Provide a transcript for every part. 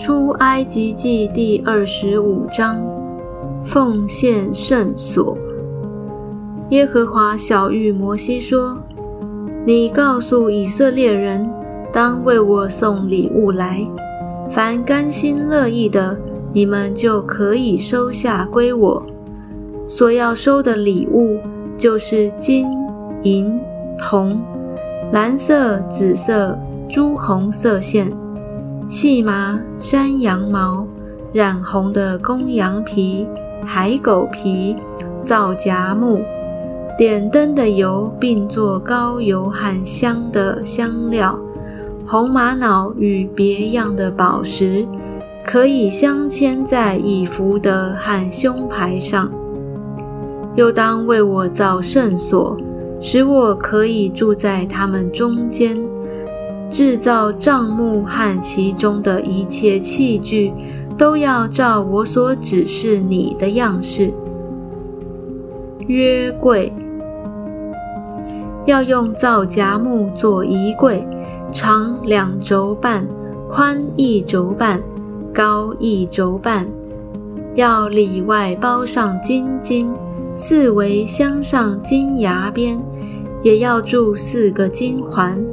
出埃及记第二十五章，奉献圣所。耶和华小谕摩西说：“你告诉以色列人，当为我送礼物来。凡甘心乐意的，你们就可以收下归我。所要收的礼物，就是金、银、铜、蓝色、紫色、朱红色线。”细麻、山羊毛、染红的公羊皮、海狗皮、皂荚木、点灯的油，并做高油和香的香料，红玛瑙与别样的宝石，可以镶嵌在以弗的和胸牌上。又当为我造圣所，使我可以住在他们中间。制造帐幕和其中的一切器具，都要照我所指示你的样式。约柜要用皂荚木做衣柜，长两轴半，宽一轴半，高一轴半。要里外包上金金，四围镶上金牙边，也要铸四个金环。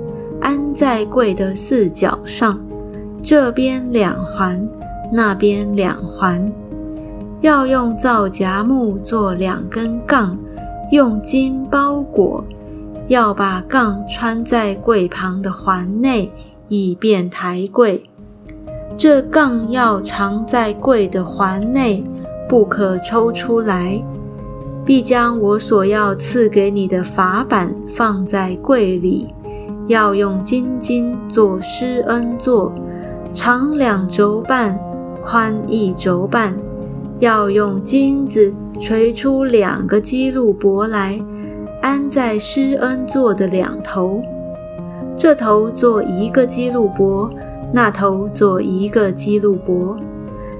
安在柜的四角上，这边两环，那边两环。要用皂荚木做两根杠，用金包裹。要把杠穿在柜旁的环内，以便抬柜。这杠要藏在柜的环内，不可抽出来。必将我所要赐给你的法板放在柜里。要用金金做施恩座，长两轴半，宽一轴半。要用金子锤出两个基路伯来，安在施恩座的两头。这头做一个基路伯，那头做一个基路伯。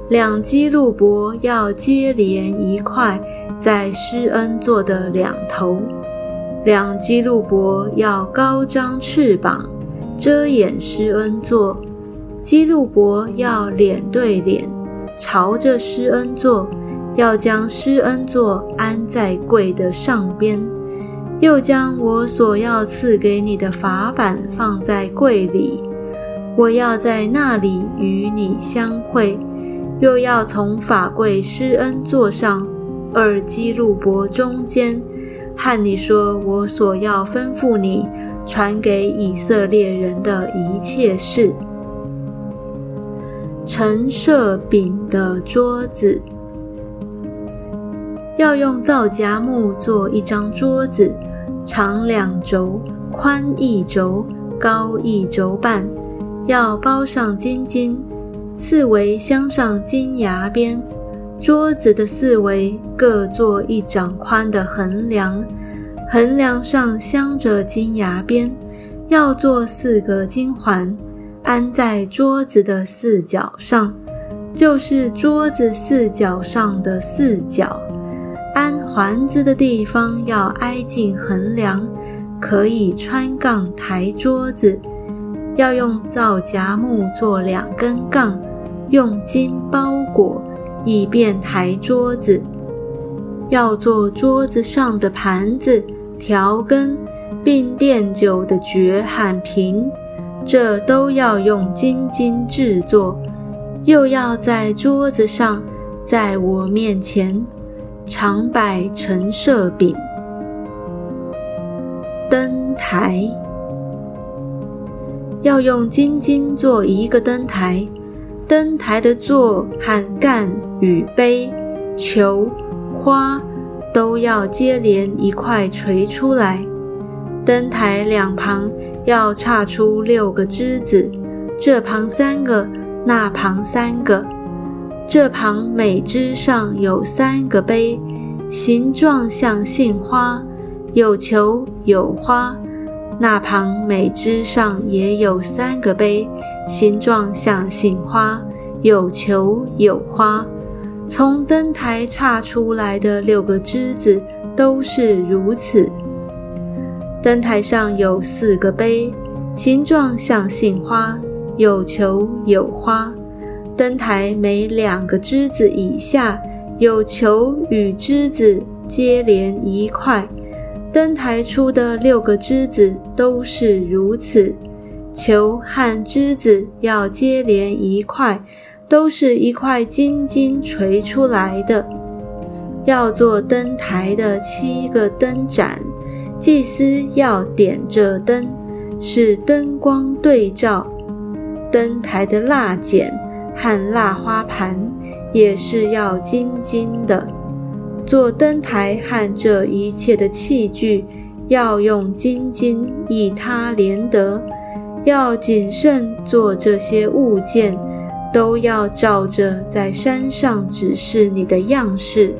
两基路伯要接连一块，在施恩座的两头。两基路伯要高张翅膀，遮掩施恩座；基路伯要脸对脸，朝着施恩座，要将施恩座安在柜的上边，又将我所要赐给你的法板放在柜里。我要在那里与你相会，又要从法柜施恩座上二基路伯中间。和你说，我所要吩咐你传给以色列人的一切事。陈设饼的桌子，要用皂荚木做一张桌子，长两轴，宽一轴，高一轴半，要包上金金，四围镶上金牙边。桌子的四围各做一掌宽的横梁，横梁上镶着金牙边，要做四个金环，安在桌子的四角上，就是桌子四角上的四角。安环子的地方要挨近横梁，可以穿杠抬桌子。要用皂荚木做两根杠，用金包裹。以便抬桌子，要做桌子上的盘子、调羹，并垫酒的爵和瓶，这都要用金金制作。又要在桌子上，在我面前常摆陈设饼。灯台要用金金做一个灯台。灯台的座和干与杯、球、花都要接连一块垂出来。灯台两旁要插出六个枝子，这旁三个，那旁三个。这旁每枝上有三个杯，形状像杏花，有球有花。那旁每枝上也有三个杯。形状像杏花，有球有花。从灯台插出来的六个枝子都是如此。灯台上有四个杯，形状像杏花，有球有花。灯台每两个枝子以下有球与枝子接连一块，灯台出的六个枝子都是如此。球和枝子要接连一块，都是一块金金锤出来的。要做灯台的七个灯盏，祭司要点着灯，使灯光对照。灯台的蜡剪和蜡花盘也是要金金的。做灯台和这一切的器具，要用金金以它连得。要谨慎做这些物件，都要照着在山上指示你的样式。